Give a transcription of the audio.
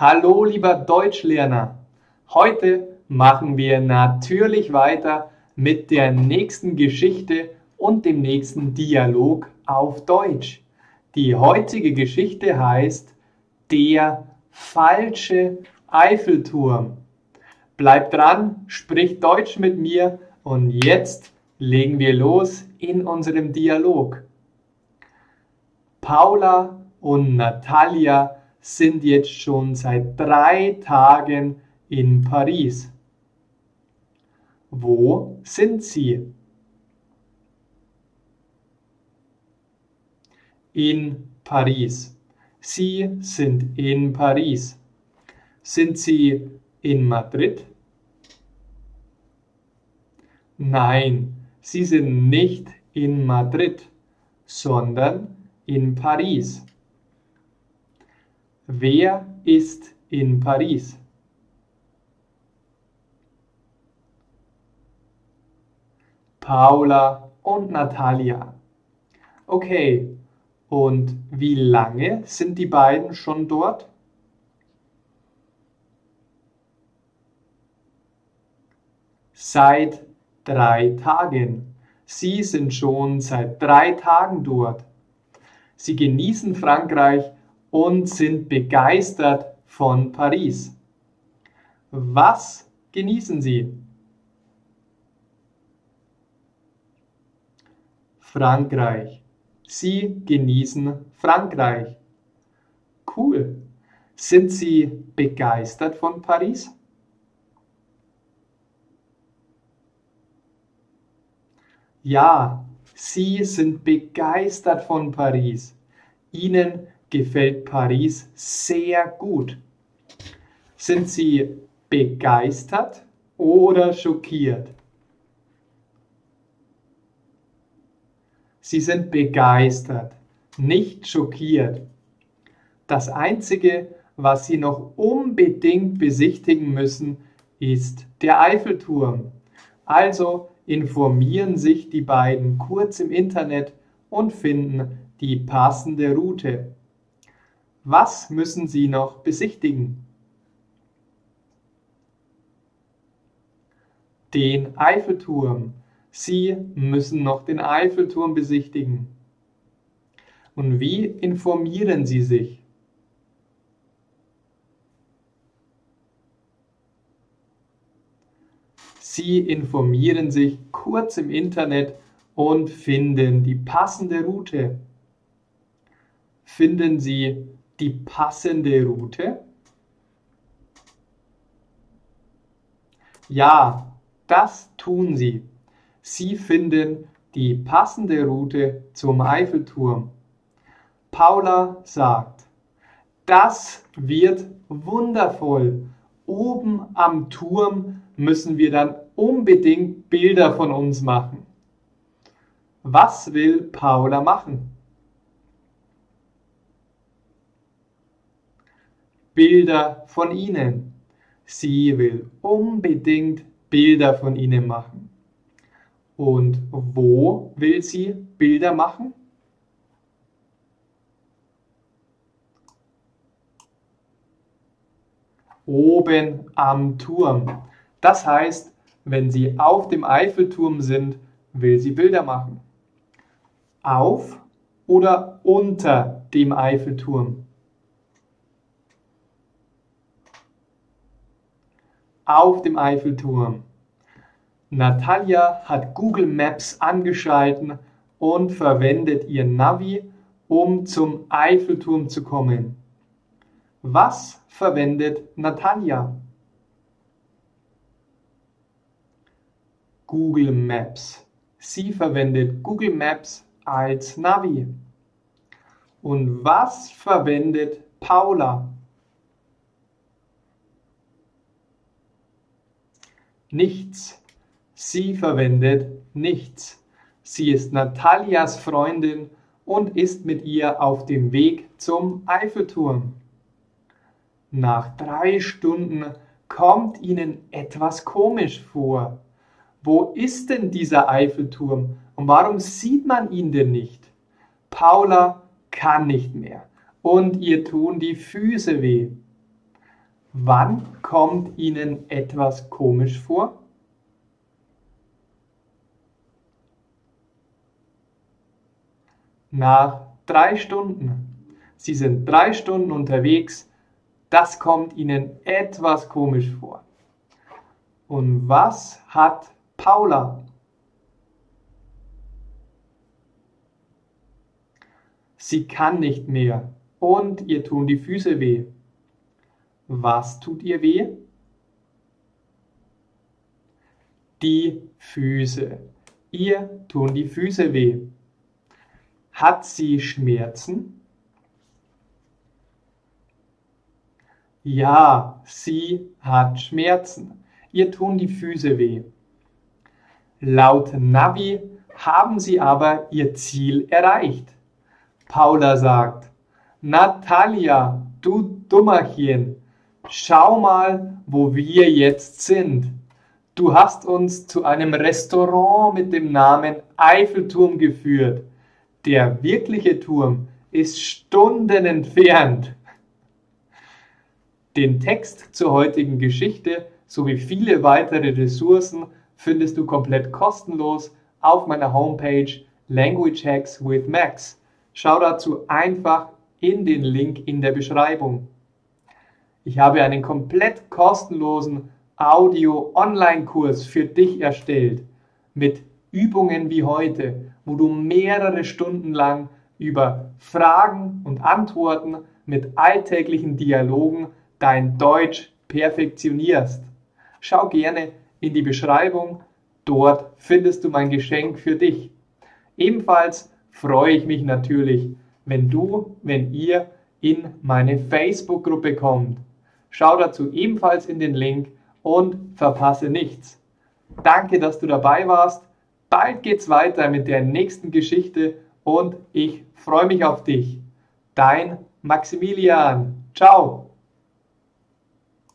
Hallo lieber Deutschlerner. Heute machen wir natürlich weiter mit der nächsten Geschichte und dem nächsten Dialog auf Deutsch. Die heutige Geschichte heißt Der falsche Eiffelturm. Bleibt dran, spricht Deutsch mit mir und jetzt legen wir los in unserem Dialog. Paula und Natalia sind jetzt schon seit drei Tagen in Paris. Wo sind sie? In Paris. Sie sind in Paris. Sind Sie in Madrid? Nein, Sie sind nicht in Madrid, sondern in Paris. Wer ist in Paris? Paula und Natalia. Okay, und wie lange sind die beiden schon dort? Seit drei Tagen. Sie sind schon seit drei Tagen dort. Sie genießen Frankreich und sind begeistert von Paris. Was genießen Sie? Frankreich. Sie genießen Frankreich. Cool. Sind Sie begeistert von Paris? Ja, Sie sind begeistert von Paris. Ihnen gefällt Paris sehr gut. Sind Sie begeistert oder schockiert? Sie sind begeistert, nicht schockiert. Das Einzige, was Sie noch unbedingt besichtigen müssen, ist der Eiffelturm. Also informieren sich die beiden kurz im Internet und finden die passende Route. Was müssen Sie noch besichtigen? Den Eiffelturm. Sie müssen noch den Eiffelturm besichtigen. Und wie informieren Sie sich? Sie informieren sich kurz im Internet und finden die passende Route. Finden Sie die passende Route? Ja, das tun Sie. Sie finden die passende Route zum Eiffelturm. Paula sagt, das wird wundervoll. Oben am Turm müssen wir dann unbedingt Bilder von uns machen. Was will Paula machen? Bilder von ihnen. Sie will unbedingt Bilder von ihnen machen. Und wo will sie Bilder machen? Oben am Turm. Das heißt, wenn Sie auf dem Eiffelturm sind, will sie Bilder machen. Auf oder unter dem Eiffelturm? Auf dem Eiffelturm. Natalia hat Google Maps angeschalten und verwendet ihr Navi, um zum Eiffelturm zu kommen. Was verwendet Natalia? Google Maps. Sie verwendet Google Maps als Navi. Und was verwendet Paula? Nichts. Sie verwendet nichts. Sie ist Natalias Freundin und ist mit ihr auf dem Weg zum Eiffelturm. Nach drei Stunden kommt ihnen etwas komisch vor. Wo ist denn dieser Eiffelturm und warum sieht man ihn denn nicht? Paula kann nicht mehr und ihr tun die Füße weh. Wann kommt Ihnen etwas komisch vor? Nach drei Stunden. Sie sind drei Stunden unterwegs. Das kommt Ihnen etwas komisch vor. Und was hat Paula? Sie kann nicht mehr und ihr tun die Füße weh. Was tut ihr weh? Die Füße. Ihr tun die Füße weh. Hat sie Schmerzen? Ja, sie hat Schmerzen. Ihr tun die Füße weh. Laut Navi haben sie aber ihr Ziel erreicht. Paula sagt, Natalia, du Dummerchen, schau mal, wo wir jetzt sind. Du hast uns zu einem Restaurant mit dem Namen Eiffelturm geführt. Der wirkliche Turm ist Stunden entfernt. Den Text zur heutigen Geschichte sowie viele weitere Ressourcen findest du komplett kostenlos auf meiner Homepage Language Hacks with Max. Schau dazu einfach in den Link in der Beschreibung. Ich habe einen komplett kostenlosen Audio-Online-Kurs für dich erstellt mit Übungen wie heute, wo du mehrere Stunden lang über Fragen und Antworten mit alltäglichen Dialogen dein Deutsch perfektionierst. Schau gerne in die Beschreibung, dort findest du mein Geschenk für dich. Ebenfalls freue ich mich natürlich, wenn du, wenn ihr in meine Facebook-Gruppe kommt. Schau dazu ebenfalls in den Link und verpasse nichts. Danke, dass du dabei warst. Bald geht's weiter mit der nächsten Geschichte und ich freue mich auf dich. Dein Maximilian. Ciao.